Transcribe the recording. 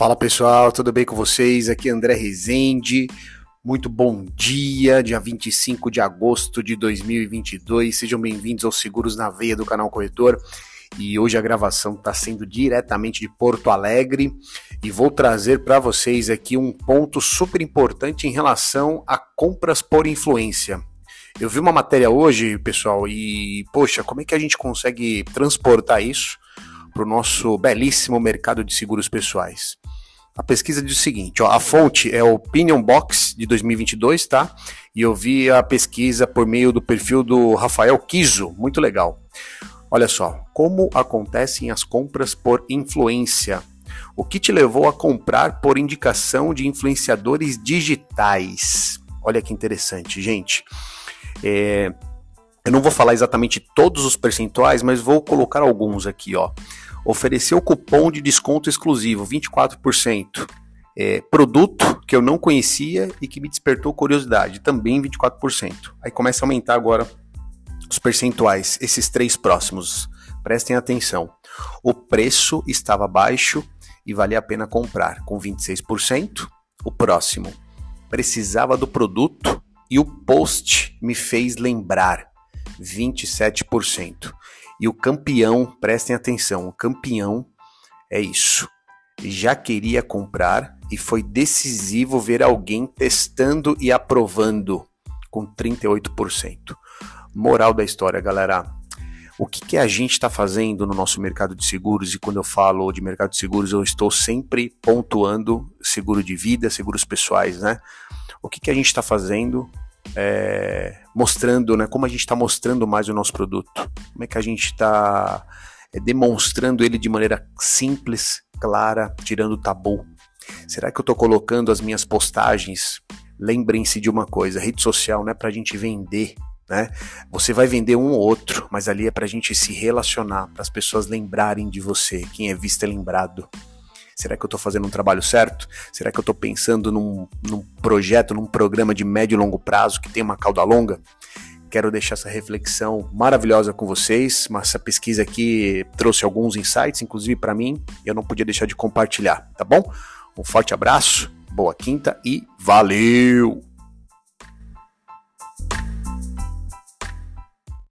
Fala pessoal, tudo bem com vocês? Aqui é André Rezende. Muito bom dia, dia 25 de agosto de 2022. Sejam bem-vindos aos Seguros na Veia do canal Corretor. E hoje a gravação está sendo diretamente de Porto Alegre e vou trazer para vocês aqui um ponto super importante em relação a compras por influência. Eu vi uma matéria hoje, pessoal, e poxa, como é que a gente consegue transportar isso para o nosso belíssimo mercado de seguros pessoais? A pesquisa diz o seguinte, ó, a fonte é o Opinion Box de 2022, tá? E eu vi a pesquisa por meio do perfil do Rafael Kiso, muito legal. Olha só, como acontecem as compras por influência? O que te levou a comprar por indicação de influenciadores digitais? Olha que interessante, gente. É, eu não vou falar exatamente todos os percentuais, mas vou colocar alguns aqui, ó. Ofereceu cupom de desconto exclusivo, 24%. É, produto que eu não conhecia e que me despertou curiosidade, também 24%. Aí começa a aumentar agora os percentuais, esses três próximos. Prestem atenção. O preço estava baixo e valia a pena comprar, com 26%. O próximo, precisava do produto e o post me fez lembrar, 27%. E o campeão, prestem atenção, o campeão é isso. Já queria comprar e foi decisivo ver alguém testando e aprovando, com 38%. Moral da história, galera. O que, que a gente está fazendo no nosso mercado de seguros? E quando eu falo de mercado de seguros, eu estou sempre pontuando seguro de vida, seguros pessoais, né? O que, que a gente está fazendo é, mostrando, né? Como a gente está mostrando mais o nosso produto? Como é que a gente está é, demonstrando ele de maneira simples, clara, tirando o tabu? Será que eu estou colocando as minhas postagens? Lembrem-se de uma coisa: rede social não é para a gente vender, né? Você vai vender um ou outro, mas ali é para a gente se relacionar, para as pessoas lembrarem de você. Quem é visto é lembrado. Será que eu estou fazendo um trabalho certo? Será que eu estou pensando num, num projeto, num programa de médio e longo prazo que tem uma cauda longa? Quero deixar essa reflexão maravilhosa com vocês, mas essa pesquisa aqui trouxe alguns insights, inclusive para mim, e eu não podia deixar de compartilhar, tá bom? Um forte abraço, boa quinta e valeu!